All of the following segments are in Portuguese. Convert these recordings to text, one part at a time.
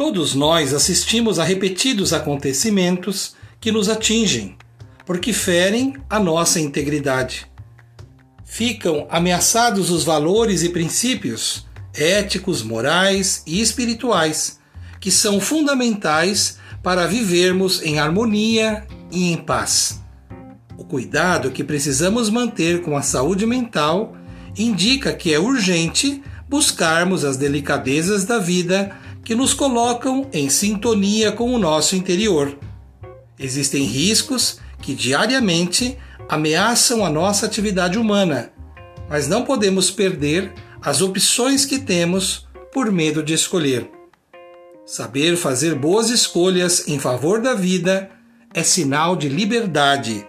Todos nós assistimos a repetidos acontecimentos que nos atingem, porque ferem a nossa integridade. Ficam ameaçados os valores e princípios éticos, morais e espirituais, que são fundamentais para vivermos em harmonia e em paz. O cuidado que precisamos manter com a saúde mental indica que é urgente buscarmos as delicadezas da vida que nos colocam em sintonia com o nosso interior. Existem riscos que diariamente ameaçam a nossa atividade humana, mas não podemos perder as opções que temos por medo de escolher. Saber fazer boas escolhas em favor da vida é sinal de liberdade.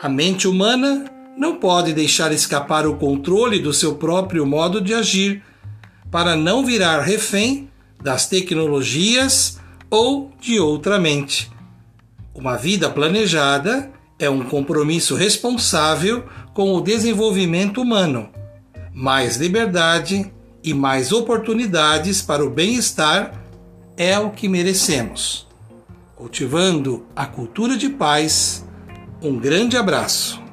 A mente humana não pode deixar escapar o controle do seu próprio modo de agir para não virar refém das tecnologias ou de outra mente. Uma vida planejada é um compromisso responsável com o desenvolvimento humano, mais liberdade e mais oportunidades para o bem-estar é o que merecemos. Cultivando a cultura de paz, um grande abraço.